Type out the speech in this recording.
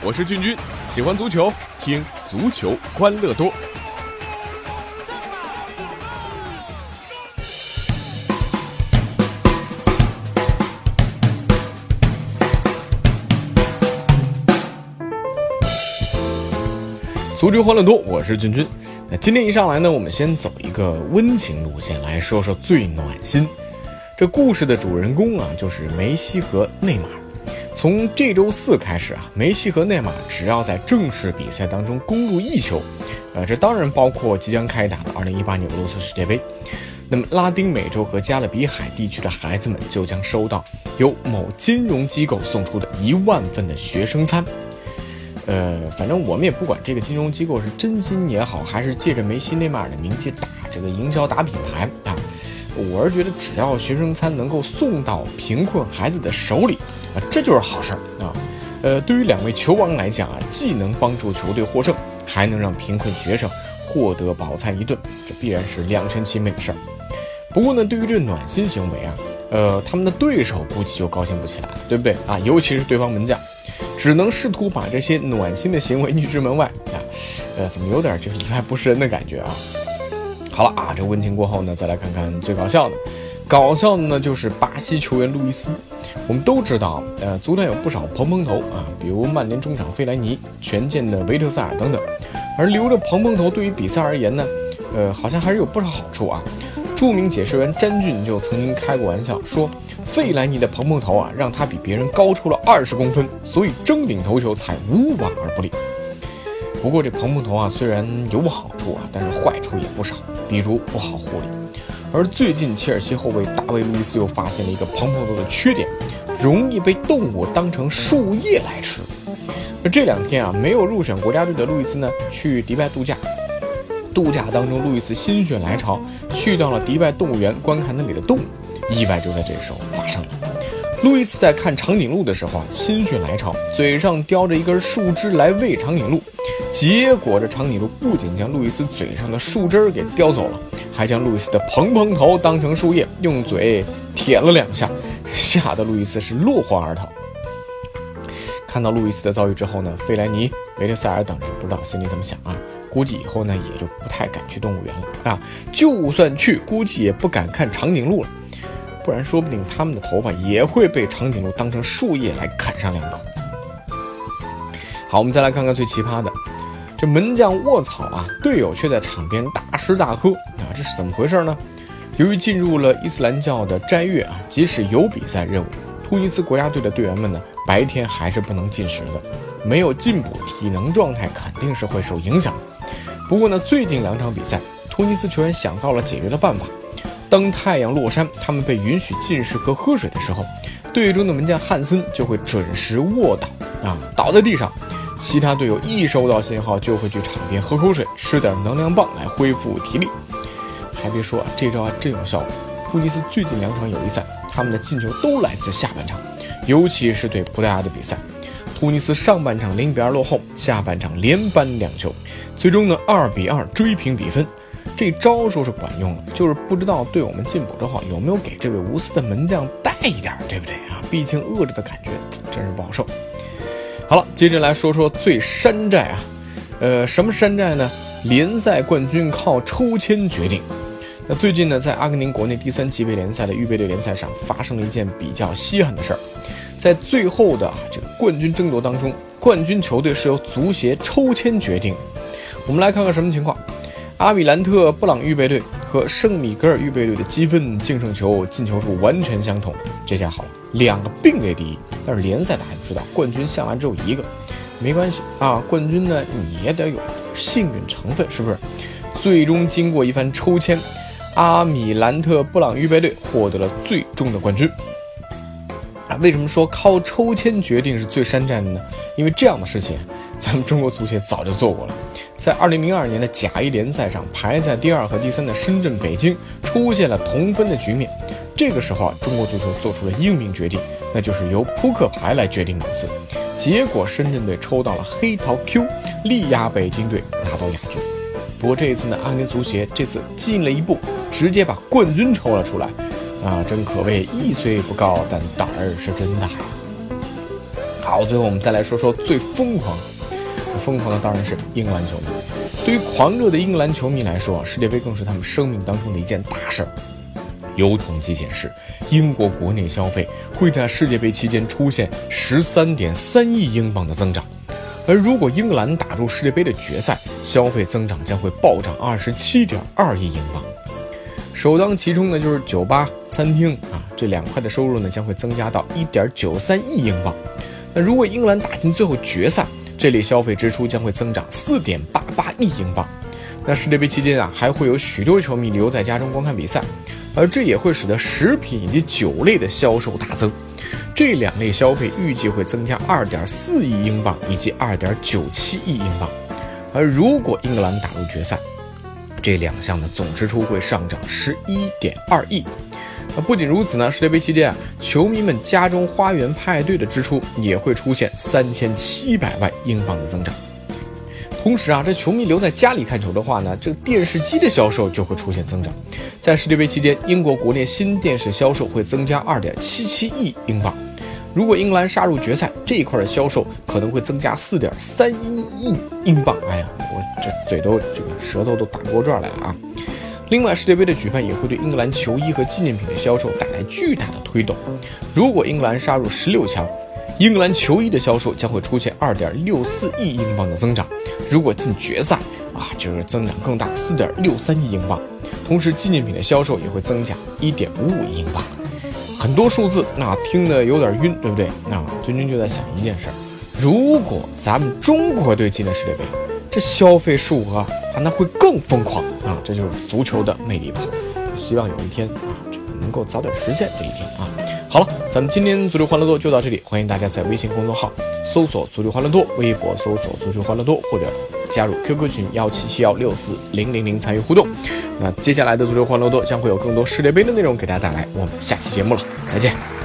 我是俊君，喜欢足球，听足球欢乐多。足球欢乐多，我是俊君。那今天一上来呢，我们先走一个温情路线，来说说最暖心。这故事的主人公啊，就是梅西和内马尔。从这周四开始啊，梅西和内马尔只要在正式比赛当中攻入一球，呃，这当然包括即将开打的2018年俄罗斯世界杯。那么拉丁美洲和加勒比海地区的孩子们就将收到由某金融机构送出的一万份的学生餐。呃，反正我们也不管这个金融机构是真心也好，还是借着梅西、内马尔的名气打这个营销、打品牌。我是觉得，只要学生餐能够送到贫困孩子的手里啊，这就是好事儿啊。呃，对于两位球王来讲啊，既能帮助球队获胜，还能让贫困学生获得饱餐一顿，这必然是两全其美的事儿。不过呢，对于这暖心行为啊，呃，他们的对手估计就高兴不起来了，对不对啊？尤其是对方门将，只能试图把这些暖心的行为拒之门外啊。呃，怎么有点这个意外不是人的感觉啊？好了啊，这温情过后呢，再来看看最搞笑的。搞笑的呢，就是巴西球员路易斯。我们都知道，呃，足坛有不少蓬蓬头啊，比如曼联中场费莱尼、权健的维特塞尔等等。而留着蓬蓬头对于比赛而言呢，呃，好像还是有不少好处啊。著名解说员詹俊就曾经开过玩笑说，费莱尼的蓬蓬头啊，让他比别人高出了二十公分，所以争顶头球才无往而不利。不过这蓬蓬头啊，虽然有好处啊，但是坏处也不少，比如不好护理。而最近切尔西后卫大卫·路易斯又发现了一个蓬蓬头的缺点，容易被动物当成树叶来吃。那这两天啊，没有入选国家队的路易斯呢，去迪拜度假。度假当中，路易斯心血来潮，去到了迪拜动物园观看那里的动物，意外就在这时候发生了。路易斯在看长颈鹿的时候啊，心血来潮，嘴上叼着一根树枝来喂长颈鹿，结果这长颈鹿不仅将路易斯嘴上的树枝给叼走了，还将路易斯的蓬蓬头当成树叶，用嘴舔了两下，吓得路易斯是落荒而逃。看到路易斯的遭遇之后呢，费莱尼、维特塞尔等人不知道心里怎么想啊？估计以后呢也就不太敢去动物园了啊，就算去，估计也不敢看长颈鹿了。不然，说不定他们的头发也会被长颈鹿当成树叶来啃上两口。好，我们再来看看最奇葩的，这门将卧草啊，队友却在场边大吃大喝啊，这是怎么回事呢？由于进入了伊斯兰教的斋月啊，即使有比赛任务，突尼斯国家队的队员们呢，白天还是不能进食的，没有进补，体能状态肯定是会受影响。不过呢，最近两场比赛，突尼斯球员想到了解决的办法。当太阳落山，他们被允许进食和喝水的时候，队中的门将汉森就会准时卧倒啊，倒在地上。其他队友一收到信号，就会去场边喝口水，吃点能量棒来恢复体力。还别说，这招还真有效果。突尼斯最近两场友谊赛，他们的进球都来自下半场，尤其是对葡萄牙的比赛，突尼斯上半场零比二落后，下半场连扳两球，最终呢二比二追平比分。这招说是管用了，就是不知道对我们进补之后有没有给这位无私的门将带一点，对不对啊？毕竟饿着的感觉真是不好受。好了，接着来说说最山寨啊，呃，什么山寨呢？联赛冠军靠抽签决定。那最近呢，在阿根廷国内第三级别联赛的预备队联赛上，发生了一件比较稀罕的事儿，在最后的这个冠军争夺当中，冠军球队是由足协抽签决定。我们来看看什么情况。阿米兰特布朗预备队和圣米格尔预备队的积分、净胜球、进球数完全相同，这下好了，两个并列第一。但是联赛大家都知道，冠军向来只有一个，没关系啊，冠军呢你也得有幸运成分，是不是？最终经过一番抽签，阿米兰特布朗预备队获得了最终的冠军。啊，为什么说靠抽签决定是最山寨的呢？因为这样的事情，咱们中国足协早就做过了。在二零零二年的甲 A 联赛上，排在第二和第三的深圳、北京出现了同分的局面。这个时候啊，中国足球做出了英明决定，那就是由扑克牌来决定名次。结果，深圳队抽到了黑桃 Q，力压北京队拿到亚军。不过这一次呢，阿根廷足协这次进了一步，直接把冠军抽了出来。啊，真可谓一虽不高，但胆儿是真大呀。好，最后我们再来说说最疯狂，疯狂的当然是英格兰球迷。对于狂热的英格兰球迷来说，世界杯更是他们生命当中的一件大事儿。有统计显示，英国国内消费会在世界杯期间出现十三点三亿英镑的增长，而如果英格兰打入世界杯的决赛，消费增长将会暴涨二十七点二亿英镑。首当其冲的就是酒吧、餐厅啊，这两块的收入呢将会增加到一点九三亿英镑。那如果英格兰打进最后决赛，这类消费支出将会增长四点八八亿英镑。那世界杯期间啊，还会有许多球迷留在家中观看比赛。而这也会使得食品以及酒类的销售大增，这两类消费预计会增加二点四亿英镑以及二点九七亿英镑。而如果英格兰打入决赛，这两项的总支出会上涨十一点二亿。那不仅如此呢，世界杯期间啊，球迷们家中花园派对的支出也会出现三千七百万英镑的增长。同时啊，这球迷留在家里看球的话呢，这个电视机的销售就会出现增长。在世界杯期间，英国国内新电视销售会增加二点七七亿英镑。如果英格兰杀入决赛，这一块的销售可能会增加四点三一亿英镑。哎呀，我这嘴都这个舌头都打不过转来了啊！另外，世界杯的举办也会对英格兰球衣和纪念品的销售带来巨大的推动。如果英格兰杀入十六强，英格兰球衣的销售将会出现二点六四亿英镑的增长，如果进决赛啊，就是增长更大，四点六三亿英镑。同时，纪念品的销售也会增加一点五五亿英镑。很多数字，那听得有点晕，对不对？那君君就在想一件事儿：如果咱们中国队进了世界杯，这消费数额那会更疯狂啊！这就是足球的魅力吧。希望有一天啊，这个能够早点实现这一天啊。好了，咱们今天足球欢乐多就到这里。欢迎大家在微信公众号搜索“足球欢乐多”，微博搜索“足球欢乐多”，或者加入 QQ 群幺七七幺六四零零零参与互动。那接下来的足球欢乐多将会有更多世界杯的内容给大家带来。我们下期节目了，再见。